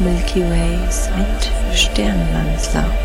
Milky Ways mit Sternenlandslaut.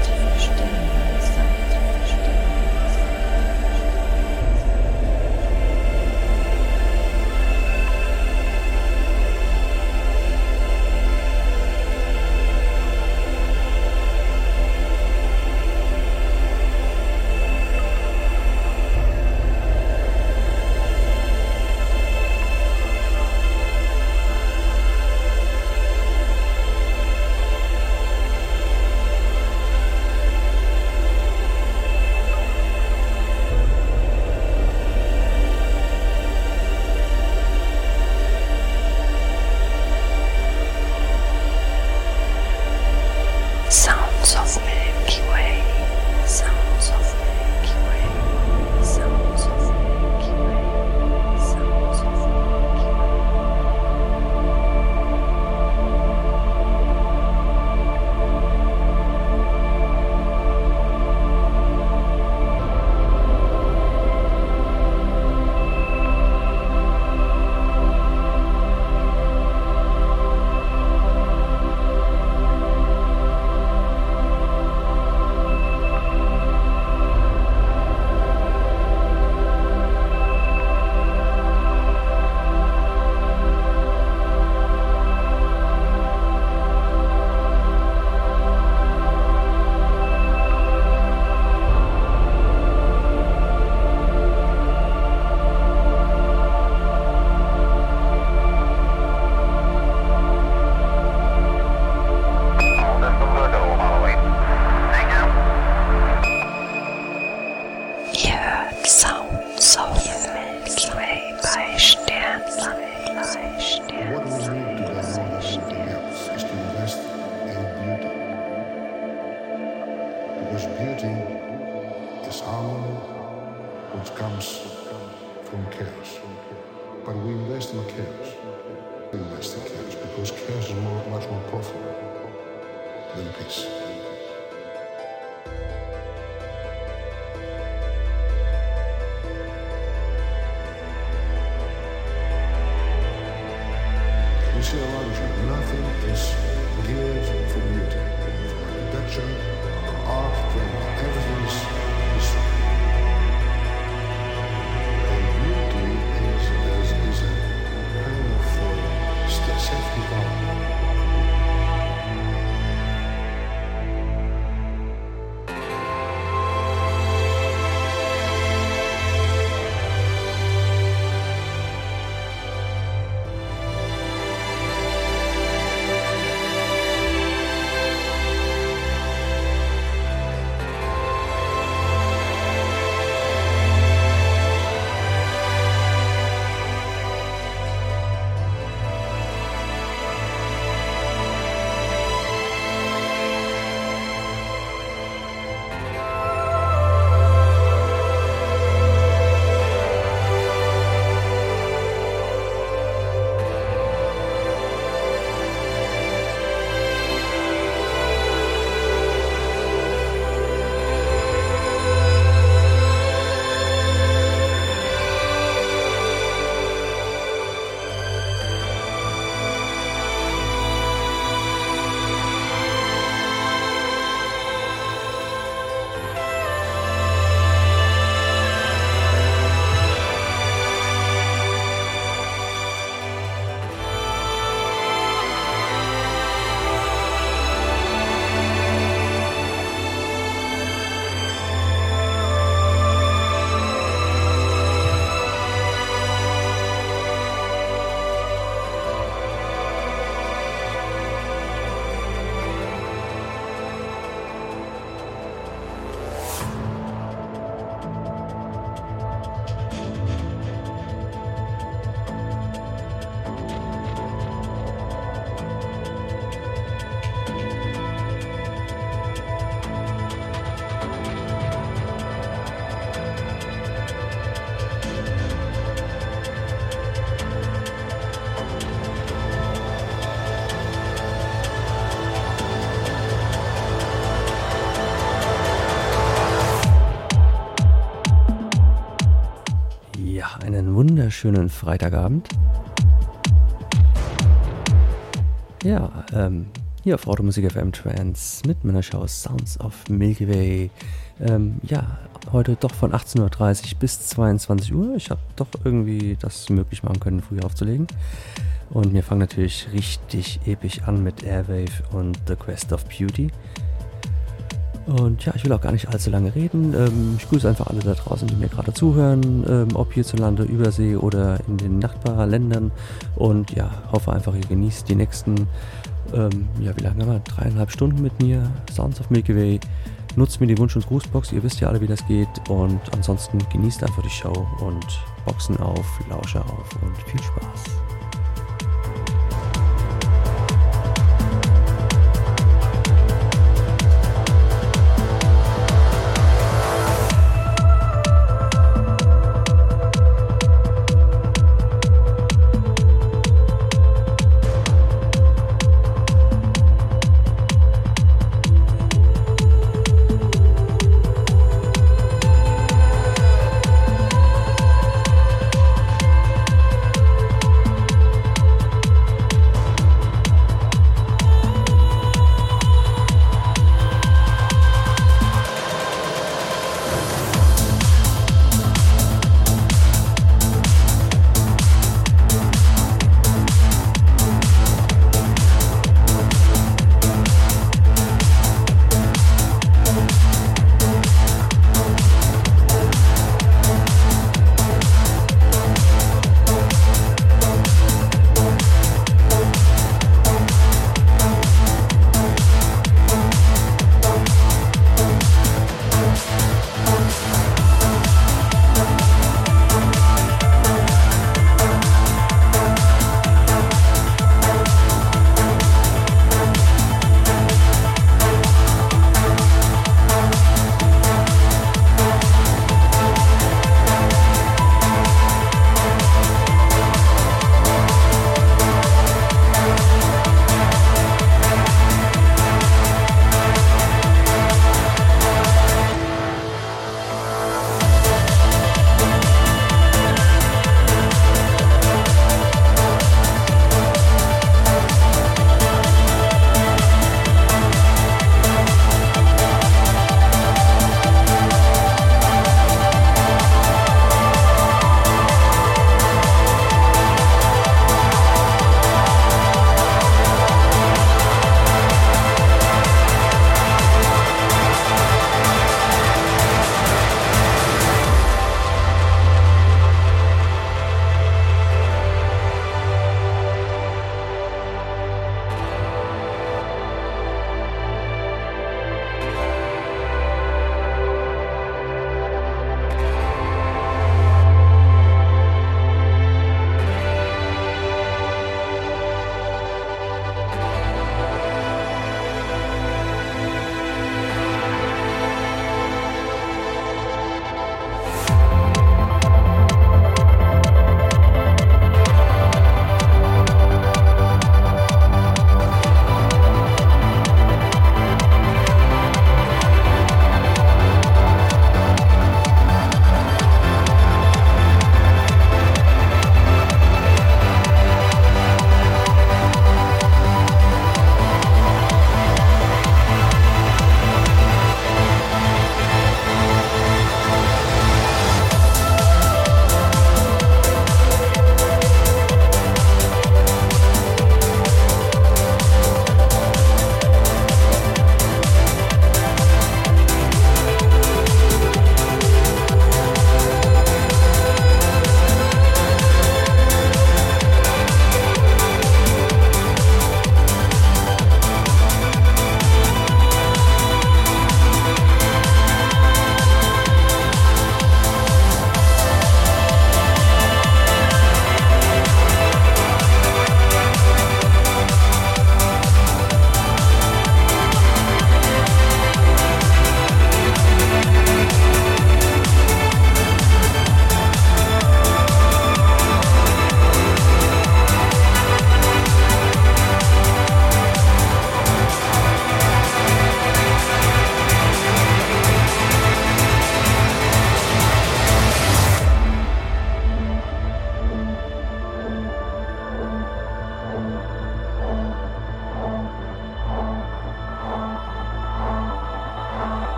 Wunderschönen Freitagabend. Ja, ähm, hier auf Automusik FM Trans mit meiner Show Sounds of Milky Way. Ähm, ja, heute doch von 18.30 Uhr bis 22 Uhr. Ich habe doch irgendwie das möglich machen können, früher aufzulegen. Und wir fangen natürlich richtig episch an mit Airwave und The Quest of Beauty. Und ja, ich will auch gar nicht allzu lange reden. Ähm, ich grüße einfach alle da draußen, die mir gerade zuhören, ähm, ob hierzulande, Übersee oder in den Nachbarländern. Und ja, hoffe einfach, ihr genießt die nächsten, ähm, ja, wie lange haben wir? Dreieinhalb Stunden mit mir. Sounds of Milky Way. Nutzt mir die Wunsch- und Grußbox, ihr wisst ja alle, wie das geht. Und ansonsten genießt einfach die Show und Boxen auf, Lauscher auf und viel Spaß.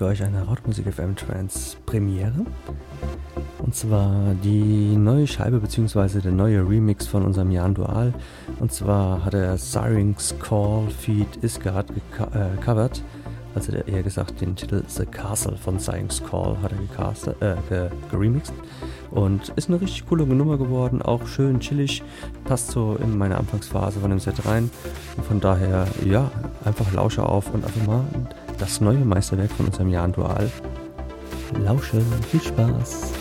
Für euch eine Rautmusik FM Trance Premiere. Und zwar die neue Scheibe bzw. der neue Remix von unserem Jan Dual. Und zwar hat er Syrinx Call Feed Isgard gecovert. Äh, also der, eher gesagt den Titel The Castle von Syrinx Call hat er gecastet, äh, geremixed. Und ist eine richtig coole Nummer geworden, auch schön chillig, passt so in meine Anfangsphase von dem Set rein. Und von daher, ja, einfach Lausche auf und einfach mal das neue Meisterwerk von unserem Jan Dual. Lauschen, viel Spaß!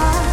far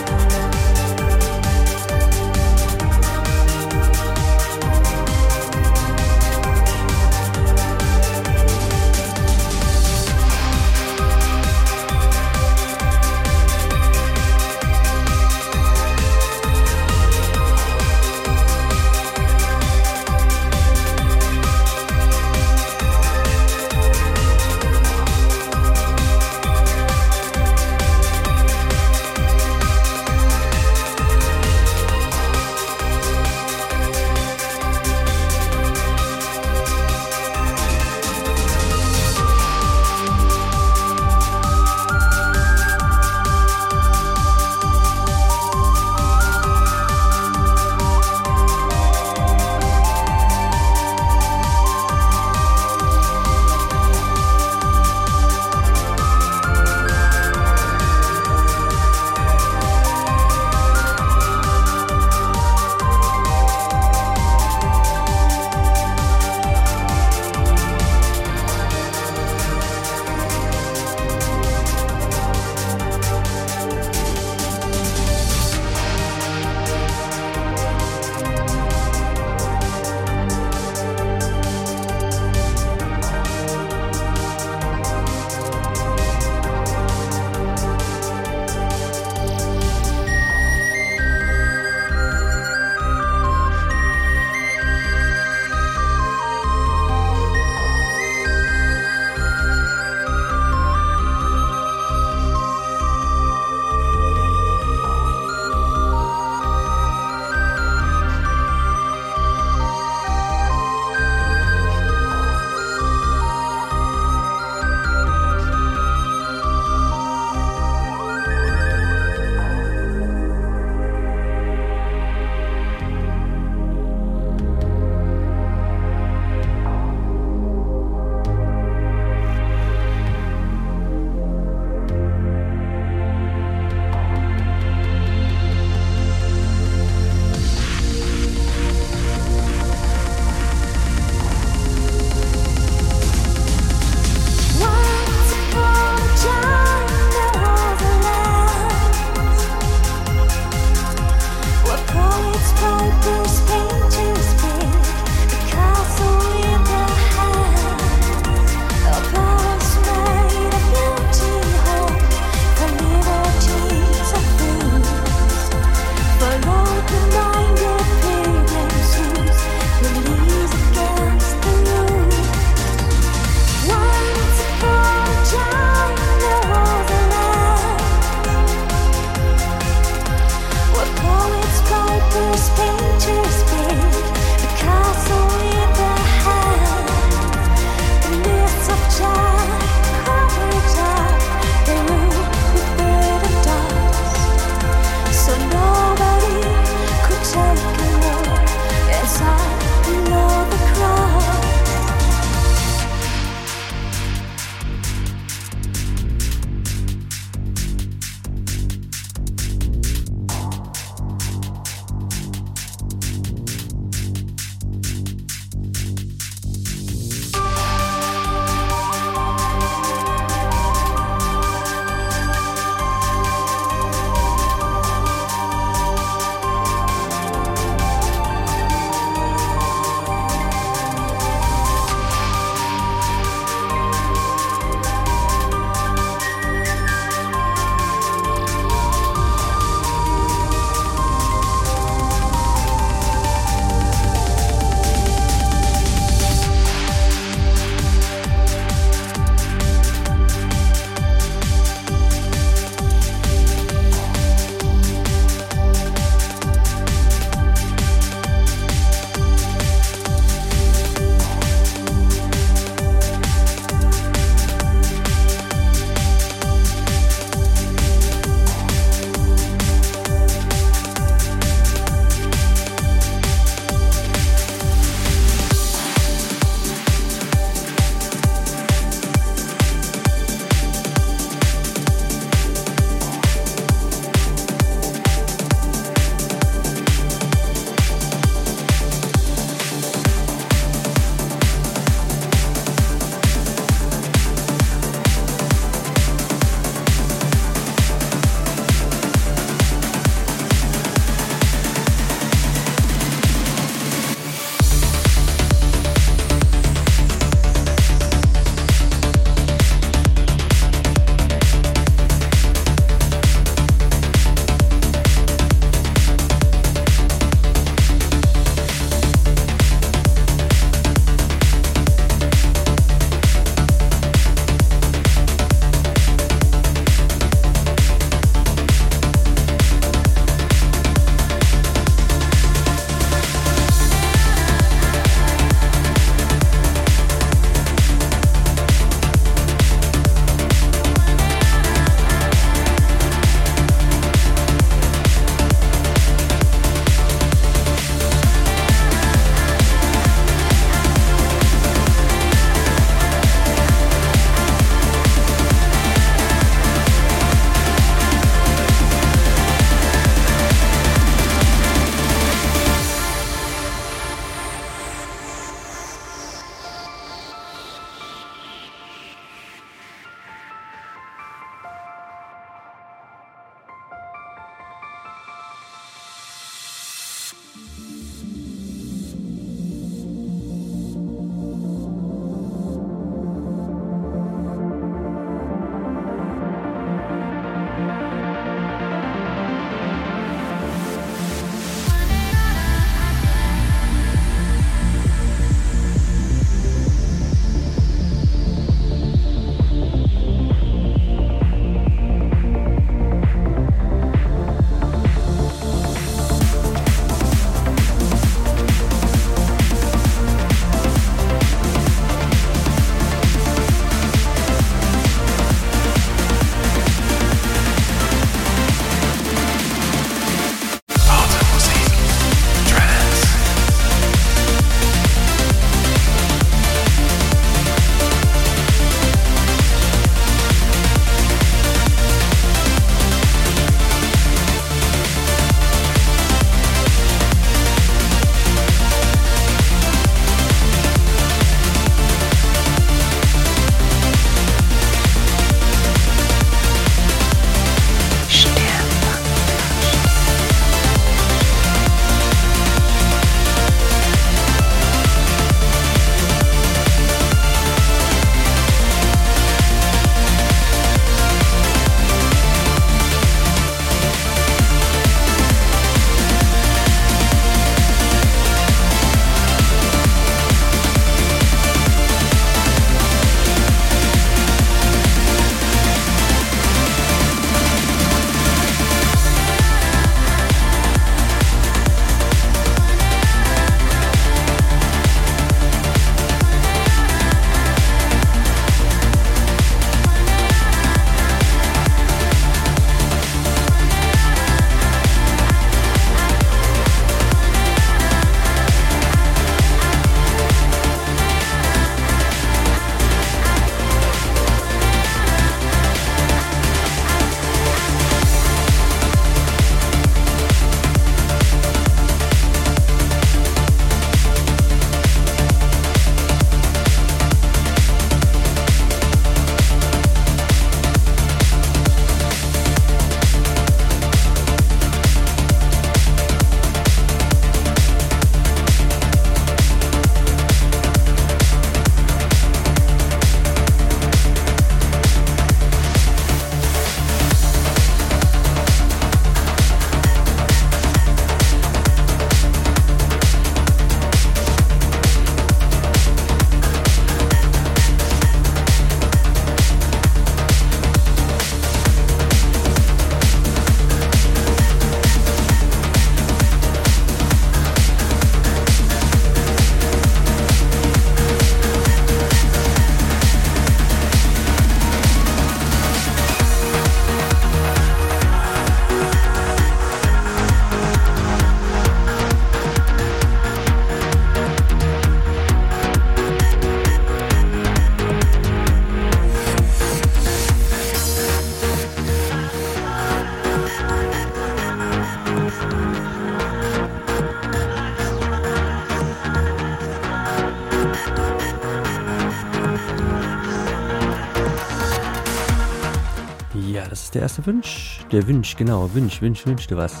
Wünsch, der Wünsch, genau, Wünsch, Wünsch, wünschte was.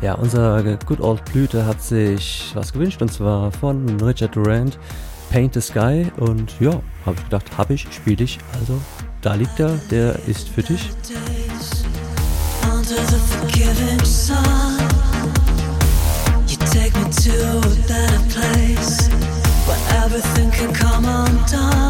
Ja, unser Good Old Blüte hat sich was gewünscht und zwar von Richard Durant, Paint the Sky und ja, habe ich gedacht, habe ich, spiele dich. also da liegt er, der ist für dich. Under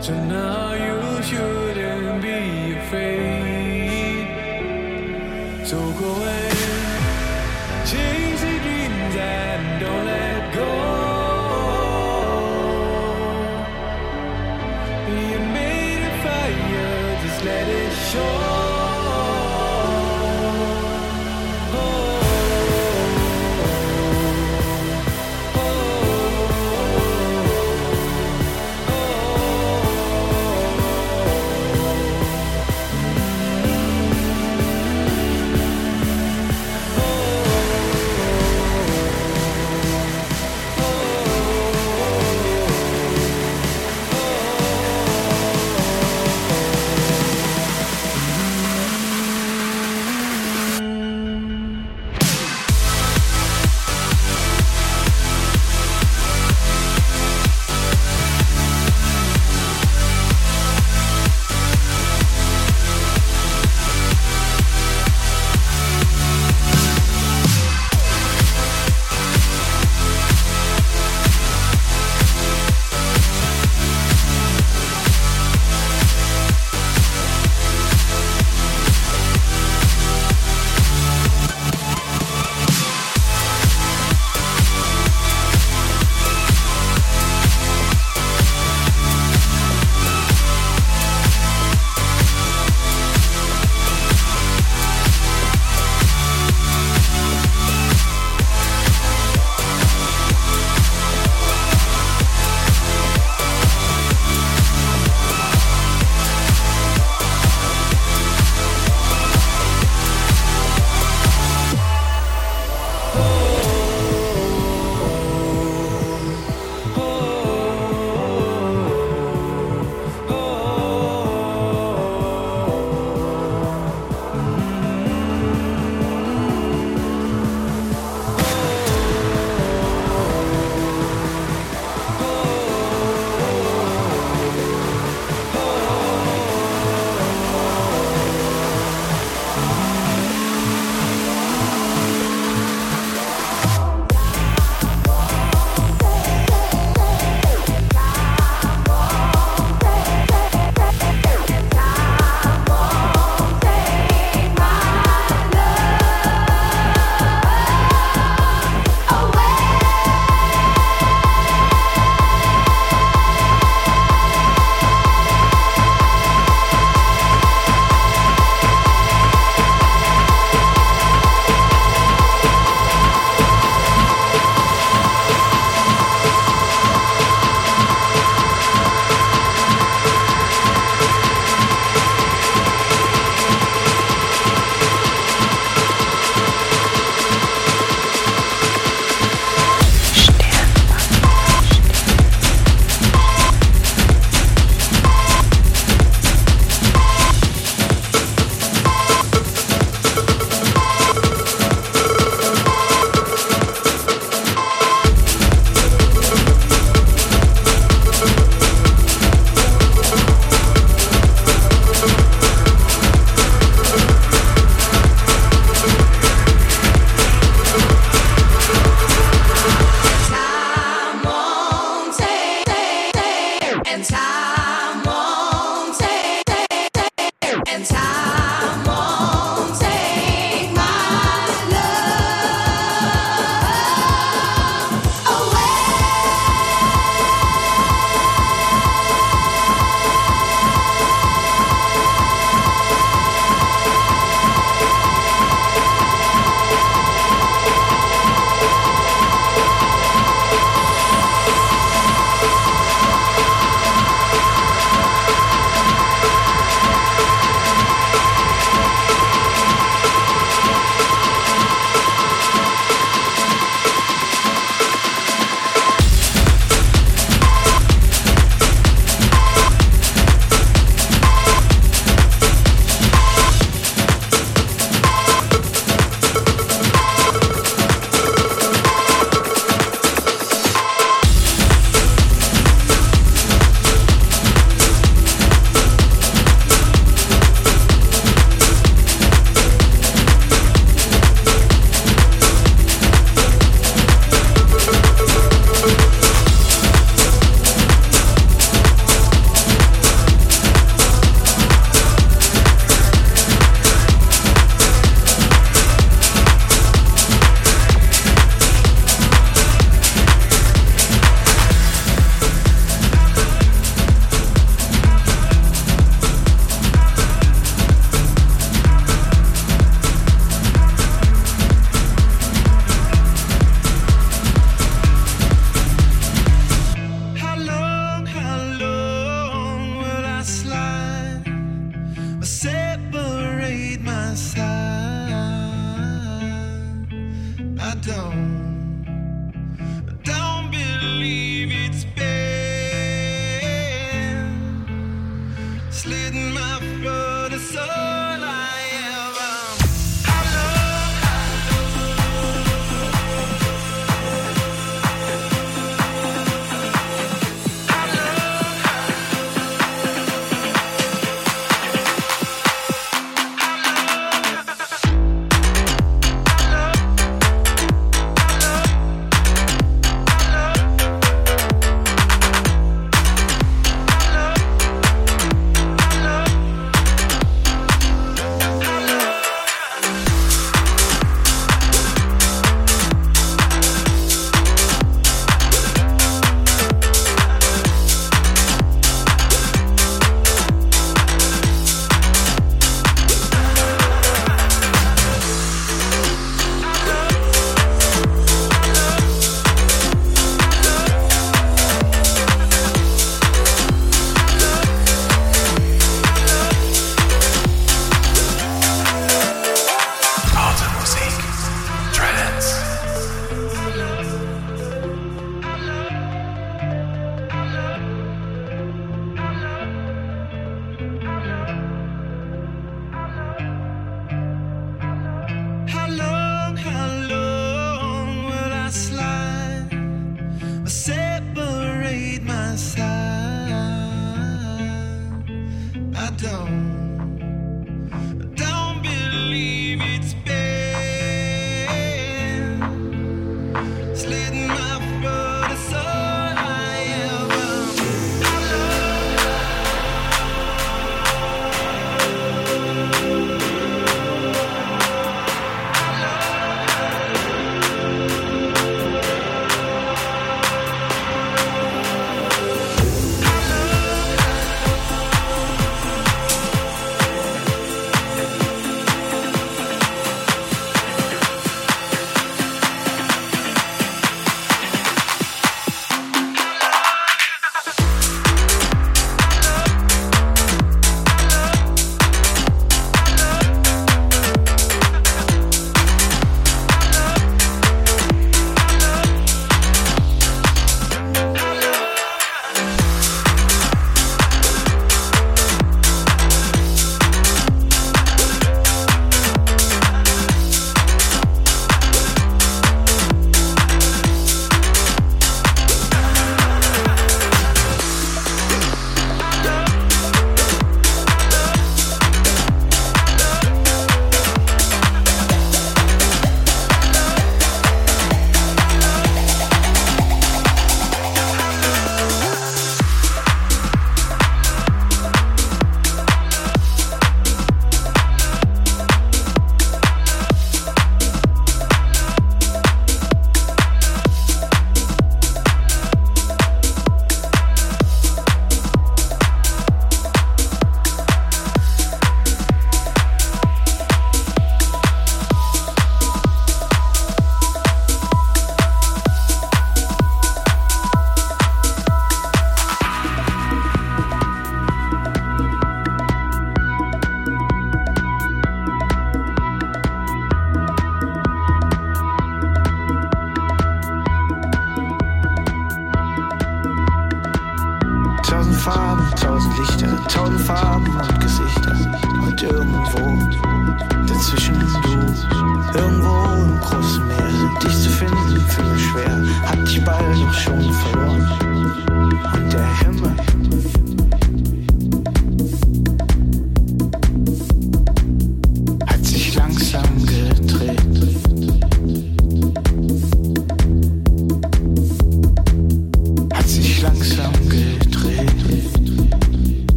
Tonight you shouldn't be afraid. So go ahead, chase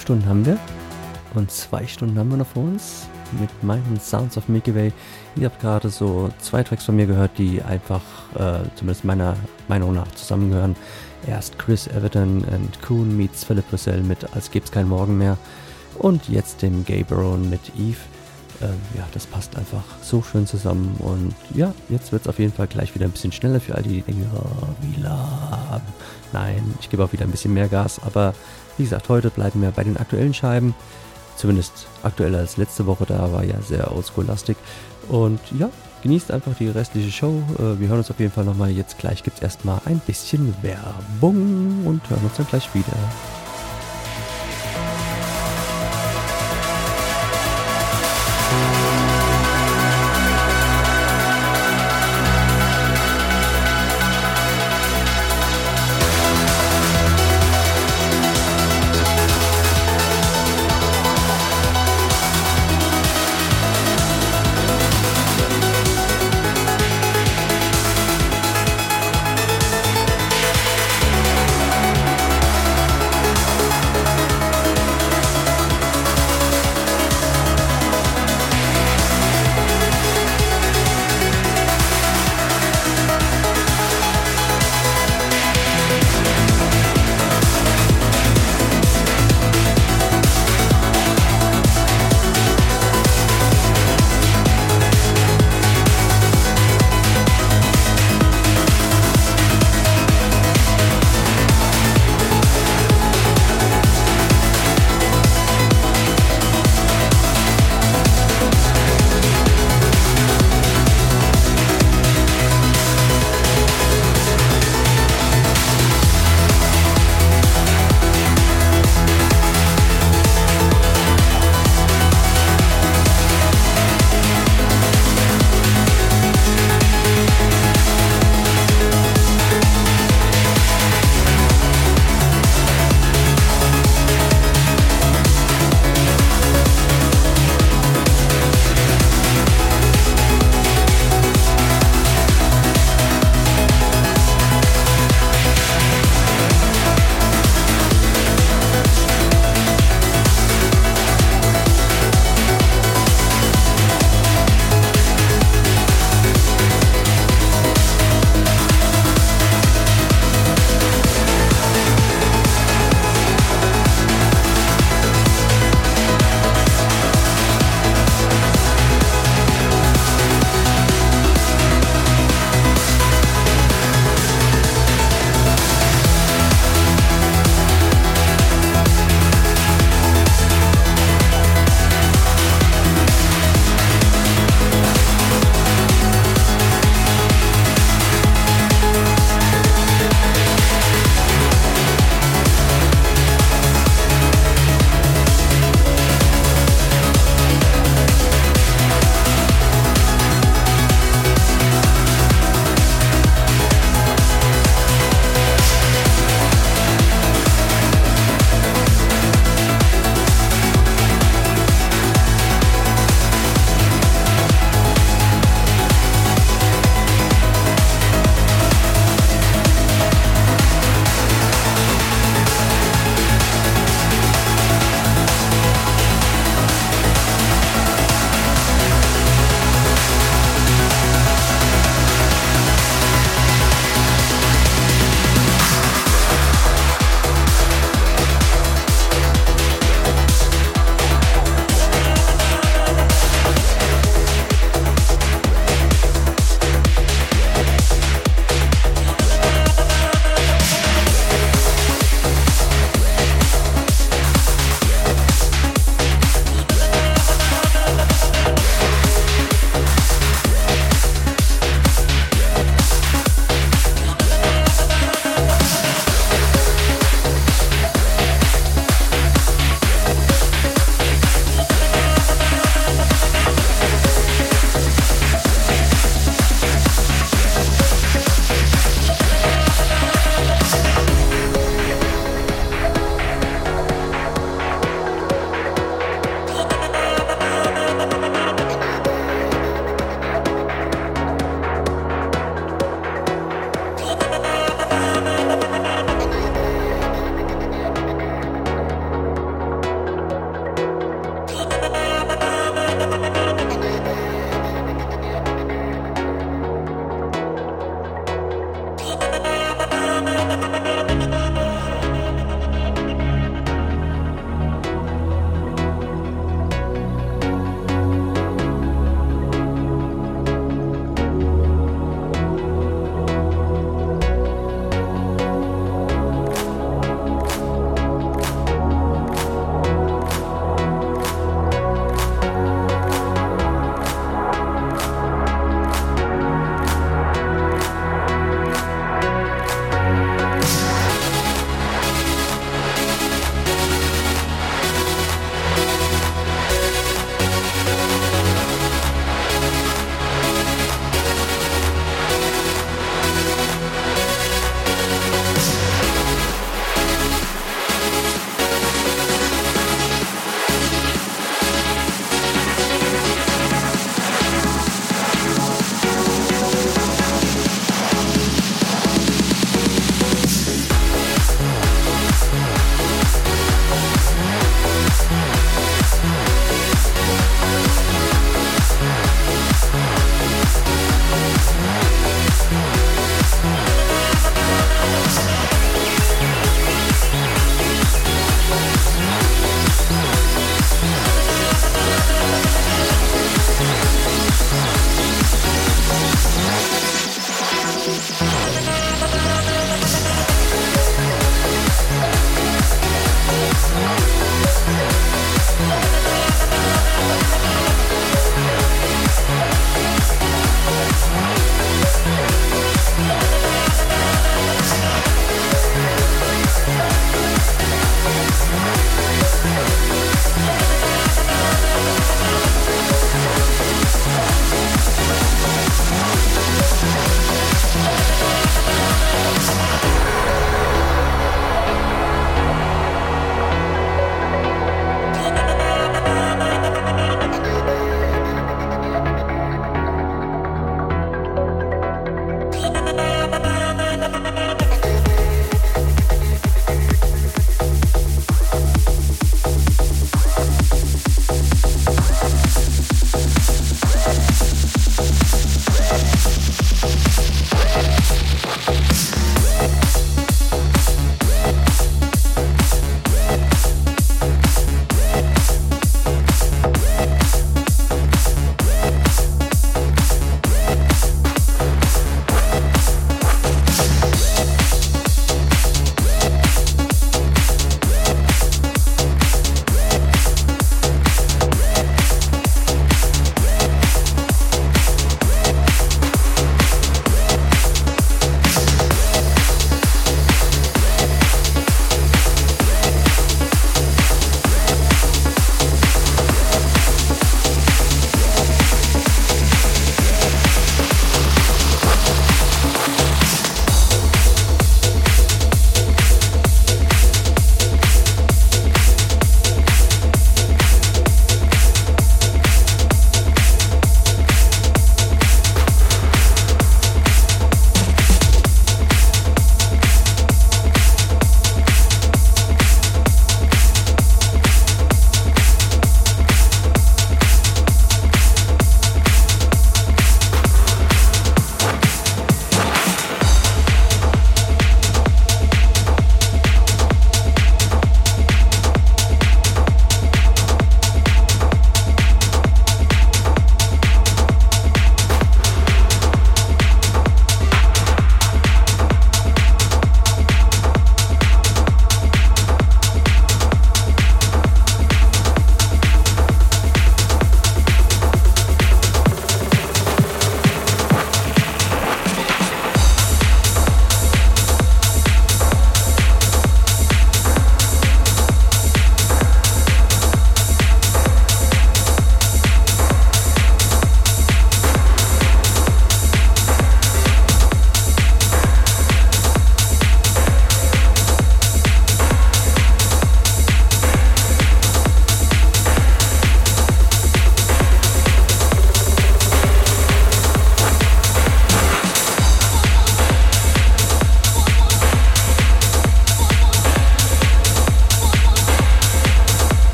anderthalb Stunden haben wir. Und zwei Stunden haben wir noch vor uns mit meinen Sounds of Milky Way. Ihr habt gerade so zwei Tracks von mir gehört, die einfach, äh, zumindest meiner Meinung nach, zusammengehören. Erst Chris Everton und Kuhn meets Philip Purcell mit Als gäb's kein Morgen mehr. Und jetzt dem Gay Baron mit Eve. Ähm, ja, das passt einfach so schön zusammen. Und ja, jetzt wird es auf jeden Fall gleich wieder ein bisschen schneller für all die, die denken, oh, wie. Nein, ich gebe auch wieder ein bisschen mehr Gas. Aber wie gesagt, heute bleiben wir bei den aktuellen Scheiben. Zumindest aktueller als letzte Woche, da war ja sehr oldschool-lastig. Und ja, genießt einfach die restliche Show. Äh, Wir hören uns auf jeden Fall nochmal. Jetzt gleich gibt es erstmal ein bisschen Werbung und hören uns dann gleich wieder.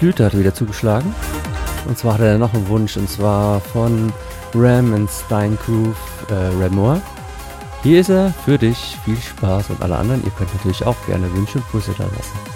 Flöte hat wieder zugeschlagen. Und zwar hat er noch einen Wunsch, und zwar von Ram and Steingroove äh, Ramor. Hier ist er für dich. Viel Spaß und alle anderen. Ihr könnt natürlich auch gerne Wünsche und Grüße da lassen.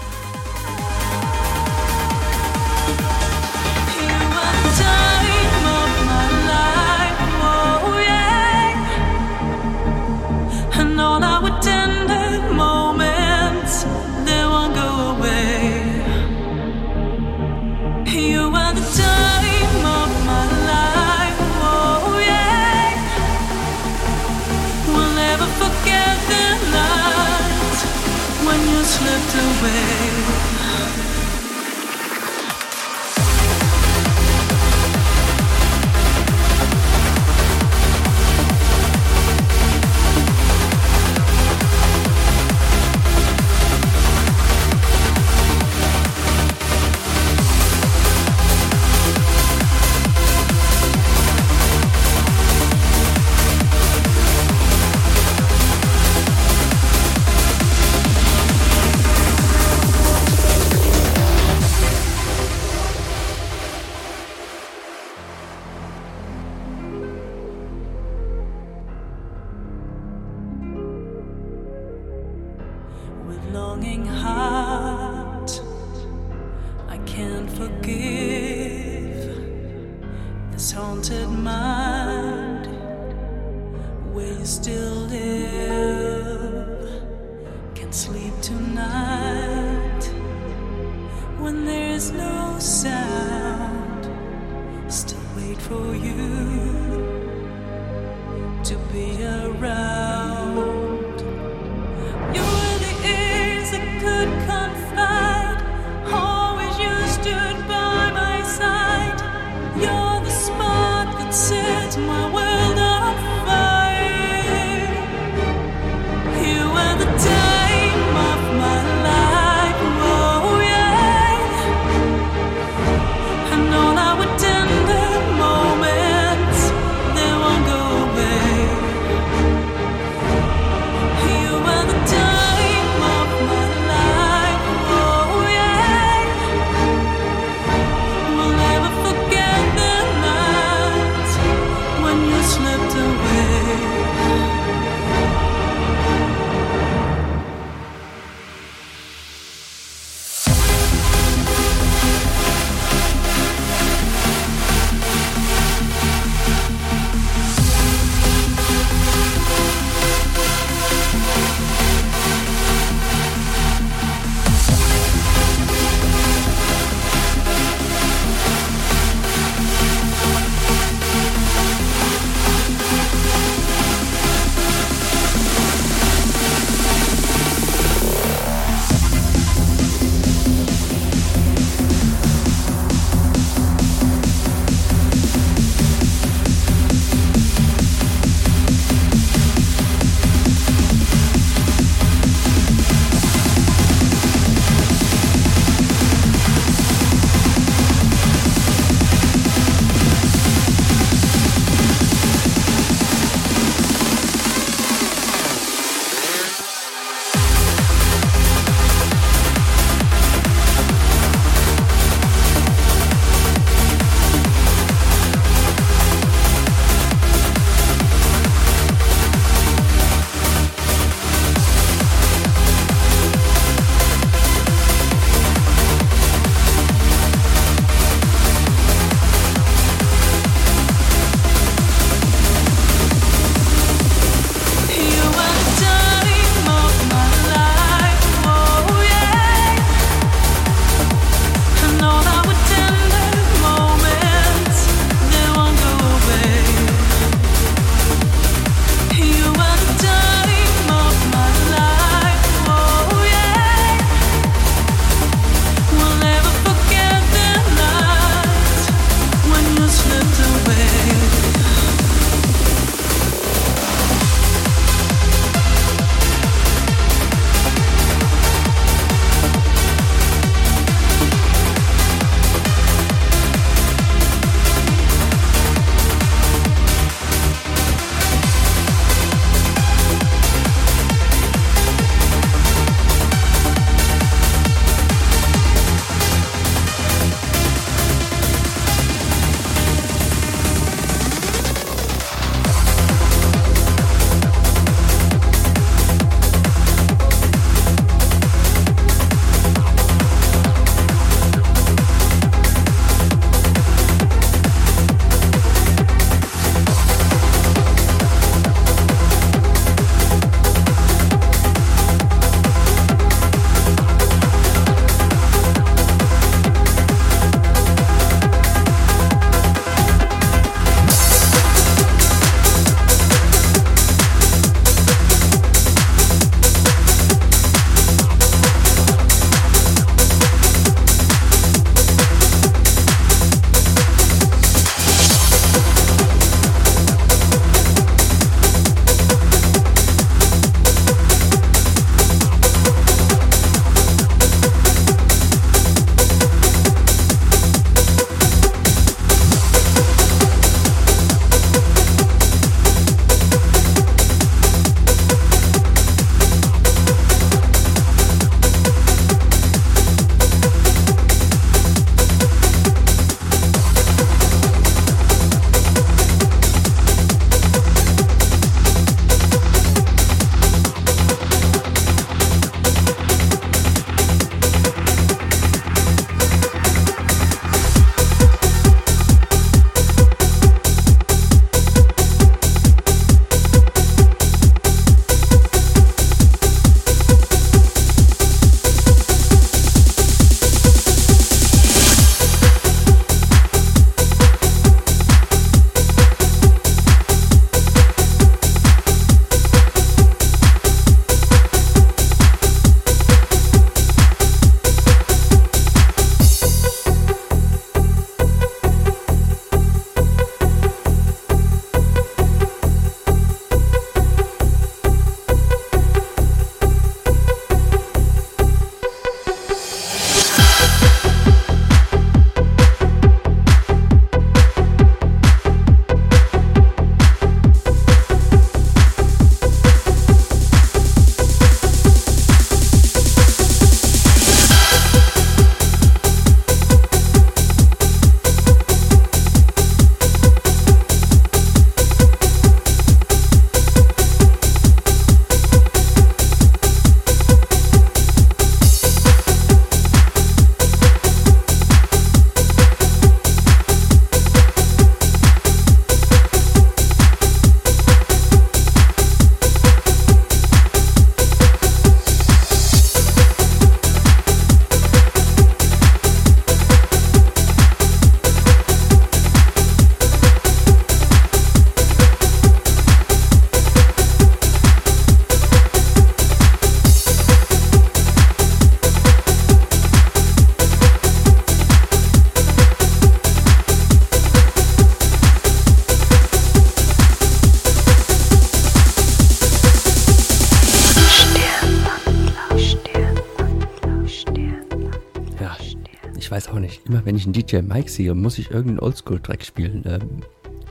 Wenn ich einen DJ Mike sehe, muss ich irgendeinen Oldschool-Track spielen. Ähm,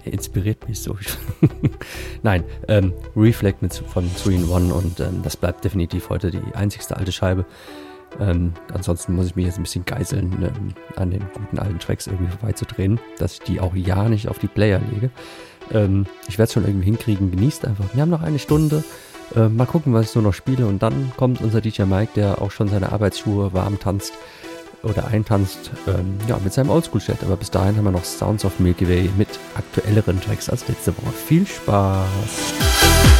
er inspiriert mich so. Nein, ähm, Reflect mit, von 3 in 1 und ähm, das bleibt definitiv heute die einzigste alte Scheibe. Ähm, ansonsten muss ich mich jetzt ein bisschen geiseln, ähm, an den guten alten Tracks irgendwie vorbeizudrehen, dass ich die auch ja nicht auf die Player lege. Ähm, ich werde es schon irgendwie hinkriegen. Genießt einfach. Wir haben noch eine Stunde. Äh, mal gucken, was ich so noch spiele. Und dann kommt unser DJ Mike, der auch schon seine Arbeitsschuhe warm tanzt oder eintanzt, ähm, ja, mit seinem Oldschool-Chat. Aber bis dahin haben wir noch Sounds of Milky Way mit aktuelleren Tracks als letzte Woche. Viel Spaß!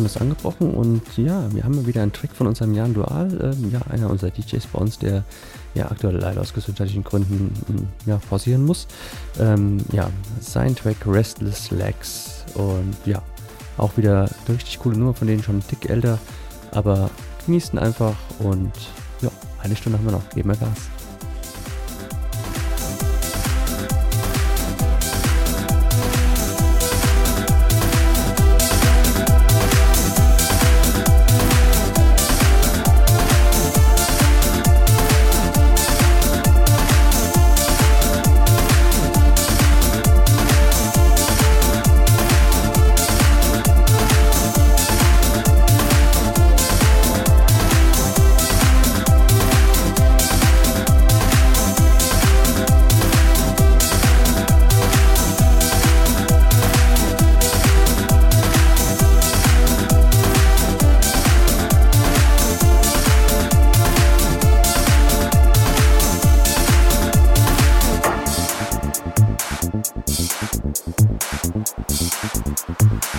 Stunde ist angebrochen und ja, wir haben wieder einen Track von unserem Jan Dual, ähm, ja, einer unserer DJs bei uns, der ja aktuell leider aus gesundheitlichen Gründen ähm, ja, pausieren muss. Ähm, ja, sein Track Restless Legs und ja, auch wieder eine richtig coole Nummer, von denen schon ein Tick älter, aber genießt ihn einfach und ja, eine Stunde haben wir noch, geben wir Gas.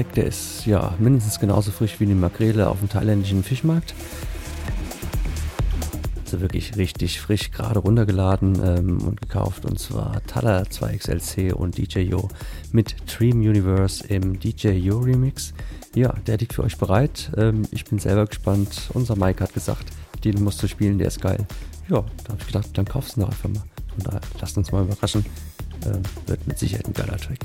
Track, der ist ja mindestens genauso frisch wie die Makrele auf dem thailändischen Fischmarkt. Also wirklich richtig frisch, gerade runtergeladen ähm, und gekauft. Und zwar Tala 2XLC und DJ Yo mit Dream Universe im DJ Yo Remix. Ja, der liegt für euch bereit. Ähm, ich bin selber gespannt. Unser Mike hat gesagt, den musst du spielen, der ist geil. Ja, da habe ich gedacht, dann kaufst du ihn doch einfach mal. Von daher, lasst uns mal überraschen. Ähm, wird mit Sicherheit ein geiler Track.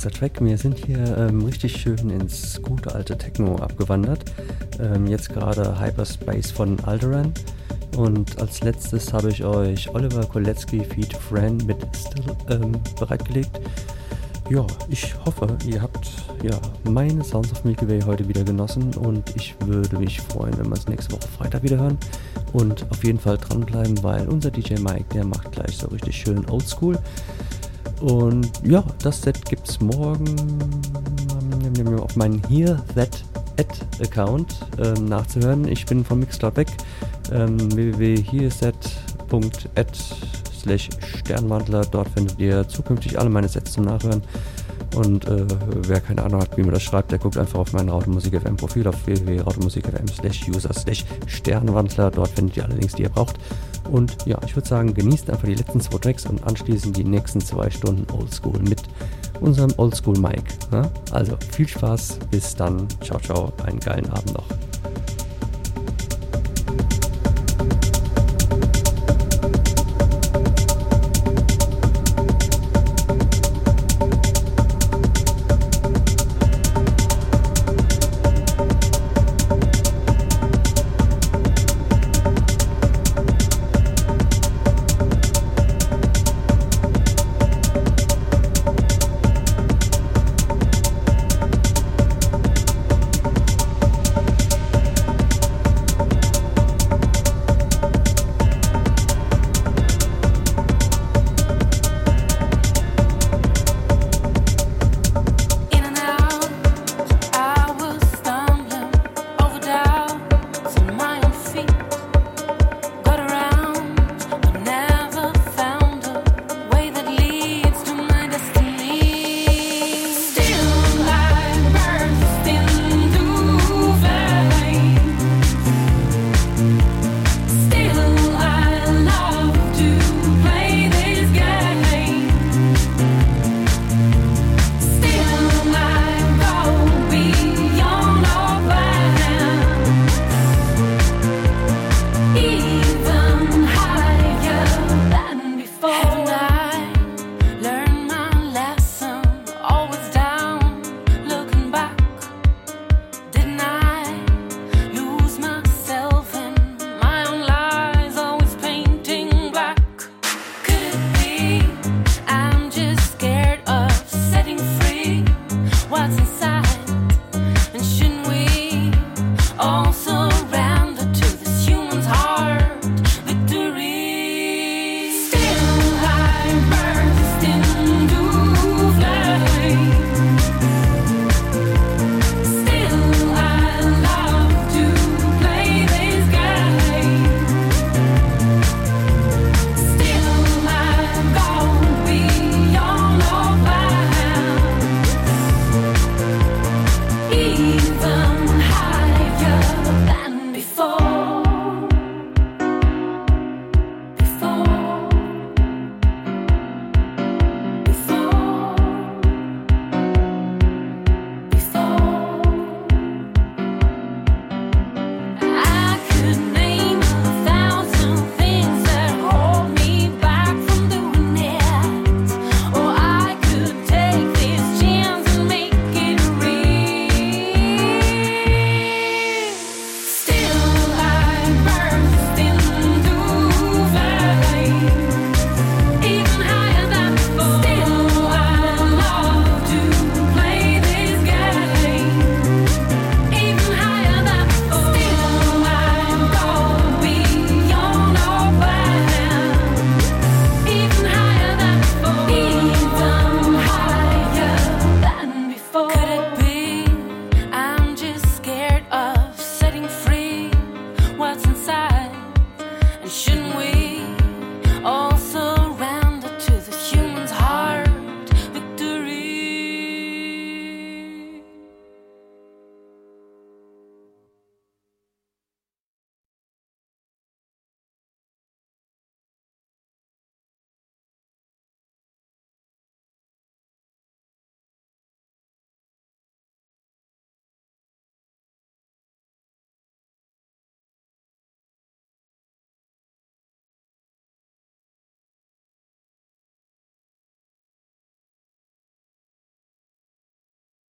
Vorletzter Track. Wir sind hier ähm, richtig schön ins gute alte Techno abgewandert. Ähm, jetzt gerade Hyperspace von Alderan. Und als letztes habe ich euch Oliver Kolecki Feed Friend mit Still ähm, bereitgelegt. Ja, ich hoffe, ihr habt ja meine Sounds of Milky Way heute wieder genossen und ich würde mich freuen, wenn wir es nächste Woche Freitag wieder hören. Und auf jeden Fall dranbleiben, weil unser DJ Mike, der macht gleich so richtig schön Oldschool. Und ja, das Set gibt es morgen auf meinem Hear That Ad Account ähm, nachzuhören. Ich bin von Mixcloud weg. Ähm, slash Sternwandler. Dort findet ihr zukünftig alle meine Sets zum Nachhören. Und äh, wer keine Ahnung hat, wie man das schreibt, der guckt einfach auf mein Rautemusik FM Profil auf www.rautemusik.fm slash user slash Sternwandler. Dort findet ihr alle Links, die ihr braucht. Und ja, ich würde sagen, genießt einfach die letzten zwei Tracks und anschließend die nächsten zwei Stunden Oldschool mit unserem Oldschool Mike. Ne? Also viel Spaß, bis dann. Ciao, ciao, einen geilen Abend noch.